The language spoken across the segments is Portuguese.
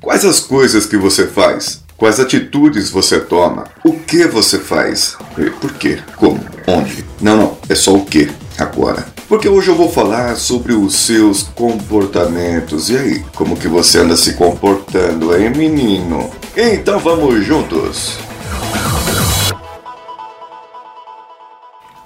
Quais as coisas que você faz? Quais atitudes você toma? O que você faz? E por quê? Como? Onde? Não, não, é só o que agora. Porque hoje eu vou falar sobre os seus comportamentos. E aí, como que você anda se comportando, hein, menino? Então vamos juntos.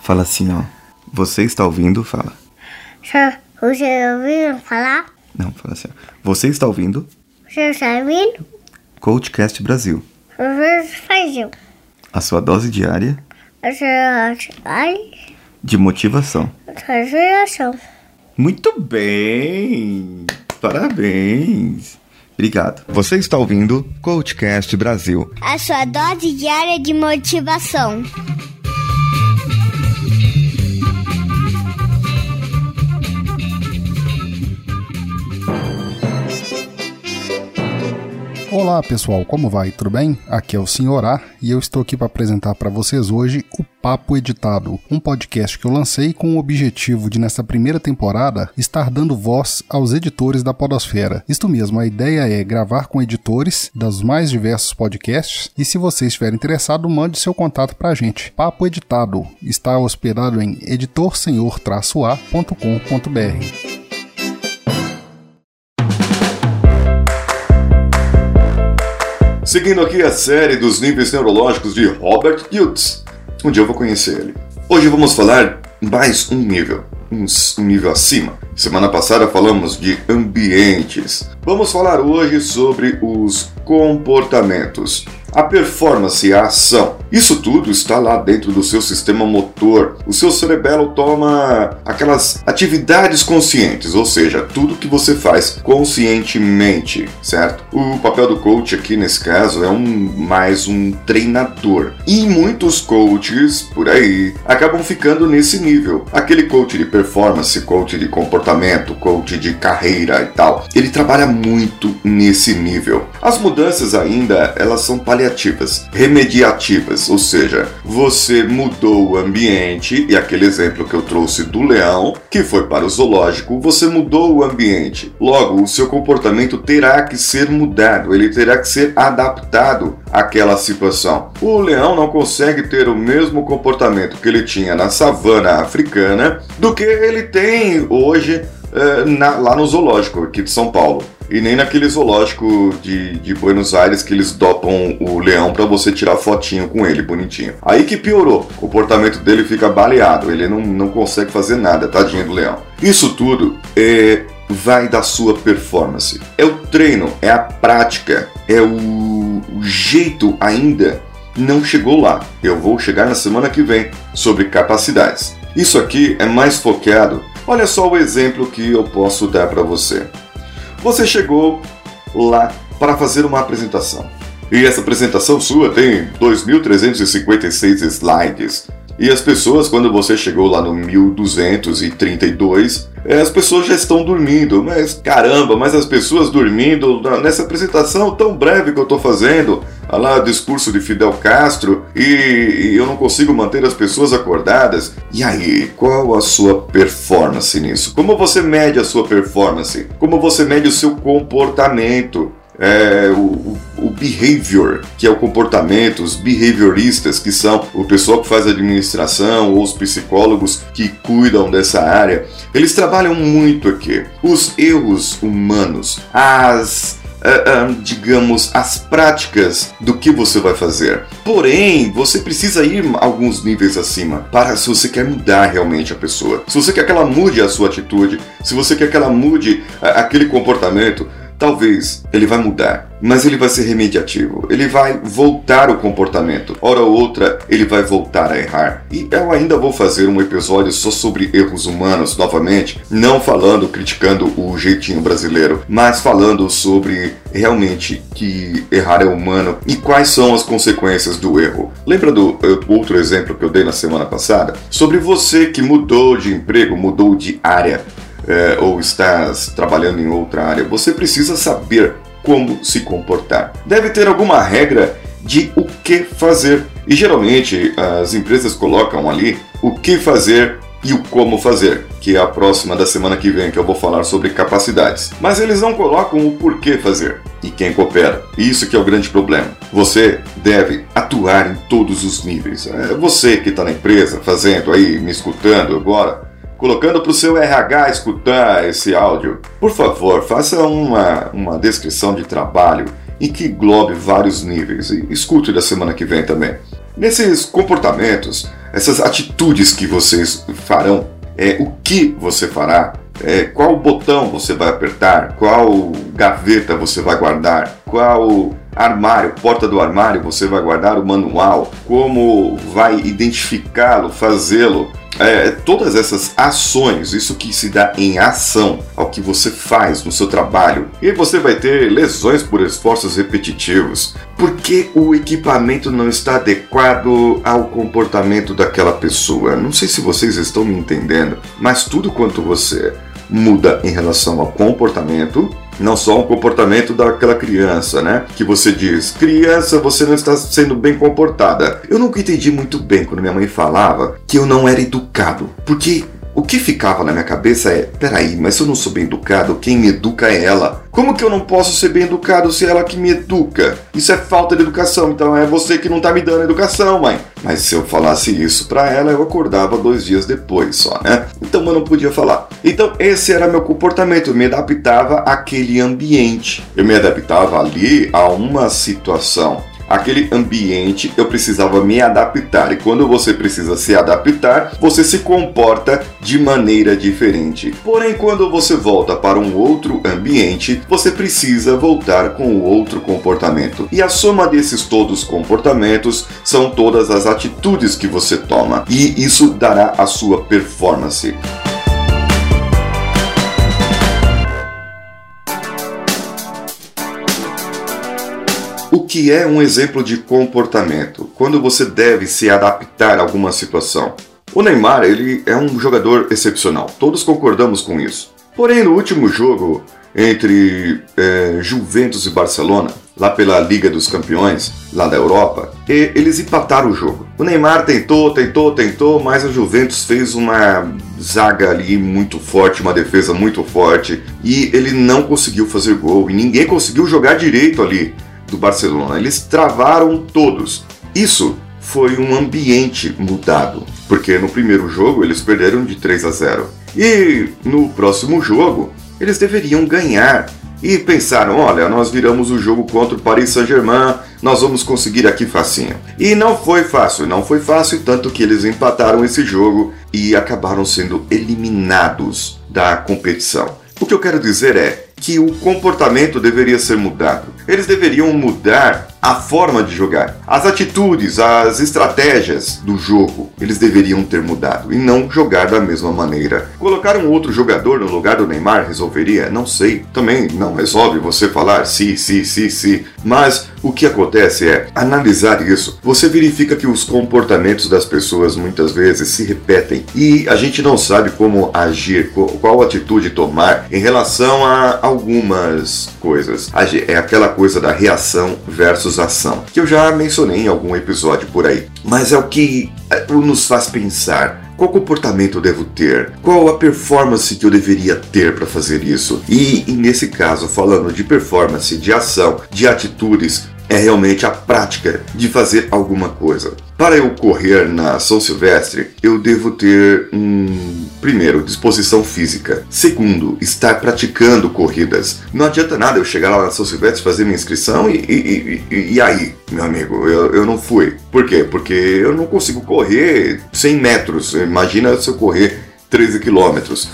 Fala assim, ó. Você está ouvindo? Fala. Você ouviu falar? Não, fala assim. Ó. Você está ouvindo? Ouvindo? Coachcast Brasil. Faz A sua dose diária de motivação. fazer ação. Muito bem! Parabéns! Obrigado. Você está ouvindo Coachcast Brasil. A sua dose diária de motivação. Olá pessoal, como vai? Tudo bem? Aqui é o Sr. A e eu estou aqui para apresentar para vocês hoje o Papo Editado, um podcast que eu lancei com o objetivo de, nessa primeira temporada, estar dando voz aos editores da Podosfera. Isto mesmo, a ideia é gravar com editores dos mais diversos podcasts e, se você estiver interessado, mande seu contato para a gente. Papo Editado está hospedado em editorsenhor-a.com.br. Seguindo aqui a série dos níveis neurológicos de Robert Hughes. Um dia eu vou conhecer ele. Hoje vamos falar mais um nível, um, um nível acima. Semana passada falamos de ambientes. Vamos falar hoje sobre os comportamentos a performance a ação. Isso tudo está lá dentro do seu sistema motor. O seu cerebelo toma aquelas atividades conscientes, ou seja, tudo que você faz conscientemente, certo? O papel do coach aqui nesse caso é um mais um treinador. E muitos coaches por aí acabam ficando nesse nível. Aquele coach de performance, coach de comportamento, coach de carreira e tal. Ele trabalha muito nesse nível. As mudanças ainda, elas são paliativas, remediativas, ou seja, você mudou o ambiente e aquele exemplo que eu trouxe do leão, que foi para o zoológico, você mudou o ambiente. Logo, o seu comportamento terá que ser mudado, ele terá que ser adaptado àquela situação. O leão não consegue ter o mesmo comportamento que ele tinha na savana africana do que ele tem hoje eh, na, lá no zoológico aqui de São Paulo e nem naquele zoológico de, de Buenos Aires que eles dopam o leão para você tirar fotinho com ele, bonitinho. Aí que piorou, o comportamento dele fica baleado, ele não, não consegue fazer nada, tadinho do leão. Isso tudo é, vai da sua performance. É o treino, é a prática, é o, o jeito ainda não chegou lá. Eu vou chegar na semana que vem sobre capacidades. Isso aqui é mais focado. Olha só o exemplo que eu posso dar para você. Você chegou lá para fazer uma apresentação. E essa apresentação sua tem 2.356 slides. E as pessoas, quando você chegou lá no 1232, eh, as pessoas já estão dormindo. Mas caramba, mas as pessoas dormindo nessa apresentação tão breve que eu estou fazendo, lá discurso de Fidel Castro, e, e eu não consigo manter as pessoas acordadas. E aí, qual a sua performance nisso? Como você mede a sua performance? Como você mede o seu comportamento? é, o, o, behavior, que é o comportamento, os behavioristas, que são o pessoal que faz administração ou os psicólogos que cuidam dessa área, eles trabalham muito aqui. Os erros humanos, as Uh, uh, digamos, as práticas do que você vai fazer. Porém, você precisa ir alguns níveis acima para se você quer mudar realmente a pessoa. Se você quer que ela mude a sua atitude, se você quer que ela mude uh, aquele comportamento, Talvez ele vai mudar, mas ele vai ser remediativo. Ele vai voltar o comportamento. Hora ou outra, ele vai voltar a errar. E eu ainda vou fazer um episódio só sobre erros humanos novamente, não falando, criticando o jeitinho brasileiro, mas falando sobre realmente que errar é humano e quais são as consequências do erro. Lembra do outro exemplo que eu dei na semana passada? Sobre você que mudou de emprego, mudou de área é, ou estás trabalhando em outra área, você precisa saber como se comportar. Deve ter alguma regra de o que fazer. E geralmente as empresas colocam ali o que fazer e o como fazer, que é a próxima da semana que vem que eu vou falar sobre capacidades. Mas eles não colocam o porquê fazer e quem coopera. Isso que é o grande problema. Você deve atuar em todos os níveis. É você que está na empresa fazendo aí, me escutando agora colocando para o seu RH escutar esse áudio, por favor, faça uma, uma descrição de trabalho em que englobe vários níveis e escute da semana que vem também. Nesses comportamentos, essas atitudes que vocês farão, é o que você fará, é, qual botão você vai apertar, qual gaveta você vai guardar, qual armário, porta do armário você vai guardar o manual, como vai identificá-lo, fazê-lo é, todas essas ações, isso que se dá em ação ao que você faz no seu trabalho, e você vai ter lesões por esforços repetitivos, porque o equipamento não está adequado ao comportamento daquela pessoa. Não sei se vocês estão me entendendo, mas tudo quanto você muda em relação ao comportamento não só um comportamento daquela criança, né? Que você diz, criança, você não está sendo bem comportada. Eu nunca entendi muito bem quando minha mãe falava que eu não era educado, porque o que ficava na minha cabeça é: peraí, mas se eu não sou bem educado, quem me educa é ela. Como que eu não posso ser bem educado se é ela que me educa? Isso é falta de educação, então é você que não tá me dando educação, mãe. Mas se eu falasse isso pra ela, eu acordava dois dias depois só, né? Então eu não podia falar. Então esse era meu comportamento, eu me adaptava àquele ambiente. Eu me adaptava ali a uma situação aquele ambiente eu precisava me adaptar. E quando você precisa se adaptar, você se comporta de maneira diferente. Porém, quando você volta para um outro ambiente, você precisa voltar com outro comportamento. E a soma desses todos comportamentos são todas as atitudes que você toma. E isso dará a sua performance. O que é um exemplo de comportamento? Quando você deve se adaptar a alguma situação. O Neymar, ele é um jogador excepcional. Todos concordamos com isso. Porém, no último jogo entre é, Juventus e Barcelona, lá pela Liga dos Campeões, lá da Europa, eles empataram o jogo. O Neymar tentou, tentou, tentou, mas a Juventus fez uma zaga ali muito forte, uma defesa muito forte, e ele não conseguiu fazer gol, e ninguém conseguiu jogar direito ali do Barcelona. Eles travaram todos. Isso foi um ambiente mudado, porque no primeiro jogo eles perderam de 3 a 0. E no próximo jogo eles deveriam ganhar. E pensaram: olha, nós viramos o jogo contra o Paris Saint-Germain, nós vamos conseguir aqui facinho. E não foi fácil, não foi fácil, tanto que eles empataram esse jogo e acabaram sendo eliminados da competição. O que eu quero dizer é que o comportamento deveria ser mudado. Eles deveriam mudar a forma de jogar. As atitudes, as estratégias do jogo, eles deveriam ter mudado e não jogar da mesma maneira. Colocar um outro jogador no lugar do Neymar resolveria? Não sei. Também não resolve você falar sim, sim, sim, sim. Mas o que acontece é analisar isso. Você verifica que os comportamentos das pessoas muitas vezes se repetem e a gente não sabe como agir, qual atitude tomar em relação a algumas coisas. É aquela coisa da reação versus ação, que eu já mencionei em algum episódio por aí. Mas é o que é, nos faz pensar qual comportamento eu devo ter? Qual a performance que eu deveria ter para fazer isso? E, e, nesse caso, falando de performance, de ação, de atitudes, é realmente a prática de fazer alguma coisa. Para eu correr na São Silvestre, eu devo ter um primeiro, disposição física. Segundo, estar praticando corridas. Não adianta nada eu chegar lá na São Silvestre, fazer minha inscrição e, e, e, e aí, meu amigo, eu, eu não fui. Por quê? Porque eu não consigo correr 100 metros. Imagina se eu correr 13 quilômetros.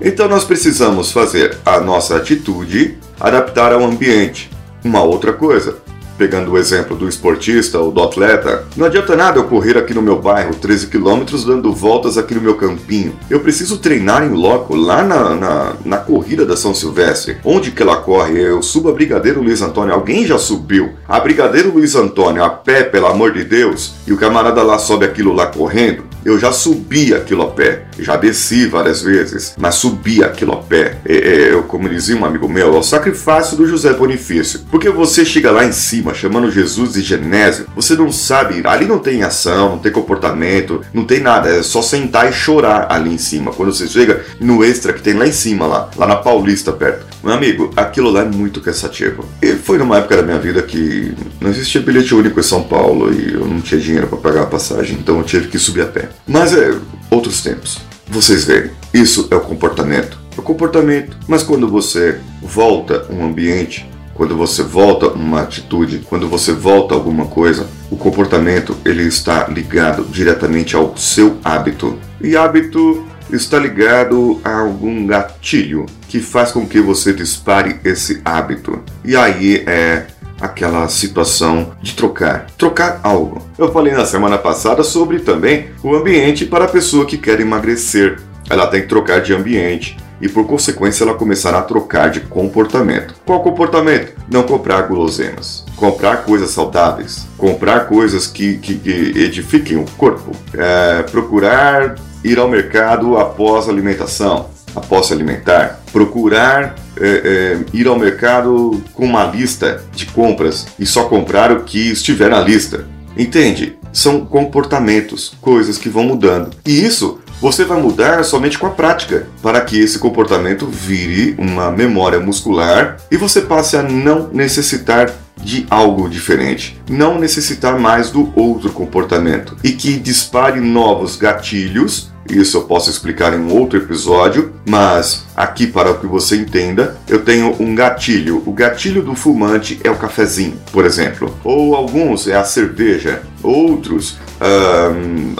Então nós precisamos fazer a nossa atitude adaptar ao ambiente. Uma outra coisa, pegando o exemplo do esportista ou do atleta, não adianta nada eu correr aqui no meu bairro 13 quilômetros dando voltas aqui no meu campinho. Eu preciso treinar em loco, lá na, na, na, corrida da São Silvestre. Onde que ela corre? Eu subo a Brigadeiro Luiz Antônio. Alguém já subiu? A Brigadeiro Luiz Antônio a pé, pelo amor de Deus, e o camarada lá sobe aquilo lá correndo. Eu já subi aquilo a pé, já desci várias vezes, mas subi aquilo a pé. É, é, eu, como dizia um amigo meu, é o sacrifício do José Bonifício. Porque você chega lá em cima chamando Jesus de Genésio, você não sabe, ali não tem ação, não tem comportamento, não tem nada, é só sentar e chorar ali em cima. Quando você chega no extra que tem lá em cima, lá, lá na Paulista perto. Meu amigo, aquilo lá é muito cansativo. E foi numa época da minha vida que não existia bilhete único em São Paulo e eu não tinha dinheiro para pagar a passagem, então eu tive que subir a pé. Mas é outros tempos. Vocês veem, isso é o comportamento. É o comportamento. Mas quando você volta um ambiente, quando você volta uma atitude, quando você volta alguma coisa, o comportamento ele está ligado diretamente ao seu hábito. E hábito está ligado a algum gatilho que faz com que você dispare esse hábito. E aí é aquela situação de trocar, trocar algo. Eu falei na semana passada sobre também o ambiente para a pessoa que quer emagrecer. Ela tem que trocar de ambiente e por consequência ela começará a trocar de comportamento. Qual comportamento? Não comprar guloseimas, comprar coisas saudáveis, comprar coisas que, que, que edifiquem o corpo, é, procurar ir ao mercado após a alimentação, após se alimentar, procurar é, é, ir ao mercado com uma lista de compras e só comprar o que estiver na lista. Entende? São comportamentos, coisas que vão mudando. E isso você vai mudar somente com a prática, para que esse comportamento vire uma memória muscular e você passe a não necessitar de algo diferente, não necessitar mais do outro comportamento e que dispare novos gatilhos. Isso eu posso explicar em um outro episódio, mas aqui para que você entenda, eu tenho um gatilho. O gatilho do fumante é o cafezinho, por exemplo, ou alguns é a cerveja, outros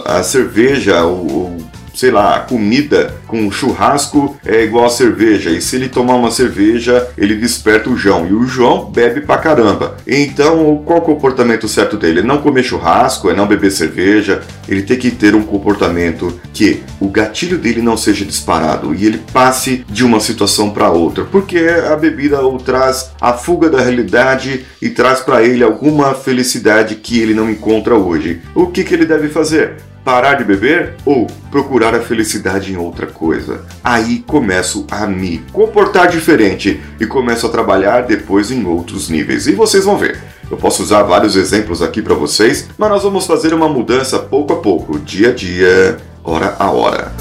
a cerveja, o sei lá, a comida com churrasco é igual a cerveja. E se ele tomar uma cerveja, ele desperta o João. E o João bebe pra caramba. Então, qual é o comportamento certo dele? É não comer churrasco, é não beber cerveja. Ele tem que ter um comportamento que o gatilho dele não seja disparado e ele passe de uma situação para outra. Porque a bebida o traz a fuga da realidade e traz para ele alguma felicidade que ele não encontra hoje. O que, que ele deve fazer? Parar de beber ou procurar a felicidade em outra coisa. Aí começo a me comportar diferente e começo a trabalhar depois em outros níveis. E vocês vão ver. Eu posso usar vários exemplos aqui para vocês, mas nós vamos fazer uma mudança pouco a pouco, dia a dia, hora a hora.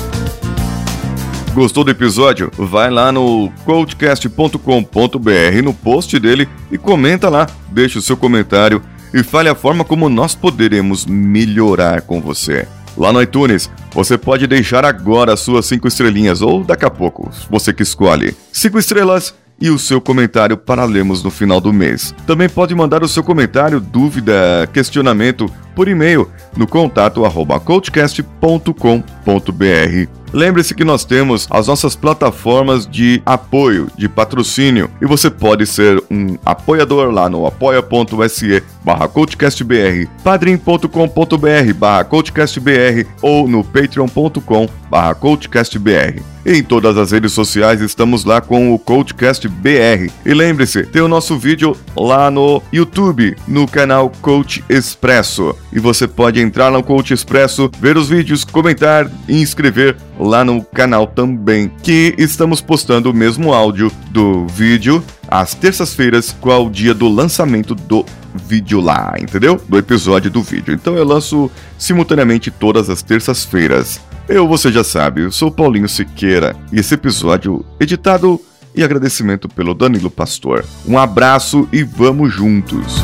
Gostou do episódio? Vai lá no coachcast.com.br no post dele e comenta lá, deixa o seu comentário e fale a forma como nós poderemos melhorar com você. Lá no iTunes, você pode deixar agora as suas 5 estrelinhas ou daqui a pouco, você que escolhe. 5 estrelas e o seu comentário para lermos no final do mês. Também pode mandar o seu comentário, dúvida, questionamento por e-mail no contato arroba coachcast.com.br. Lembre-se que nós temos as nossas plataformas de apoio, de patrocínio, e você pode ser um apoiador lá no apoia.se barra coachcastbr, padrim.com.br barra coachcastbr ou no patreon.com barra coachcastbr. Em todas as redes sociais estamos lá com o Coachcast BR. E lembre-se, tem o nosso vídeo lá no YouTube, no canal Coach Expresso. E você pode entrar no Coach Expresso, ver os vídeos, comentar e inscrever lá no canal também, que estamos postando o mesmo áudio do vídeo às terças-feiras, qual o dia do lançamento do vídeo lá, entendeu? Do episódio do vídeo. Então eu lanço simultaneamente todas as terças-feiras. Eu, você já sabe, eu sou Paulinho Siqueira e esse episódio editado e agradecimento pelo Danilo Pastor. Um abraço e vamos juntos!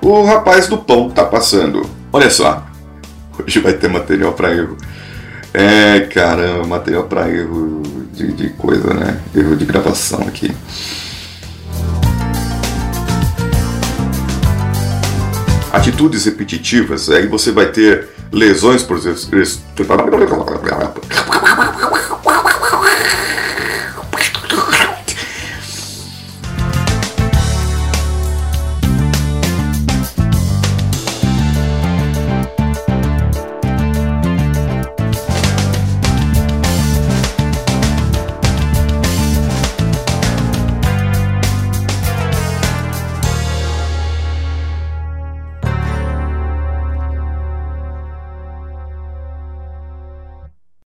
O rapaz do pão tá passando. Olha só, hoje vai ter material para erro. É, caramba, material para erro de, de coisa, né? Erro de gravação aqui. Atitudes repetitivas, aí você vai ter lesões por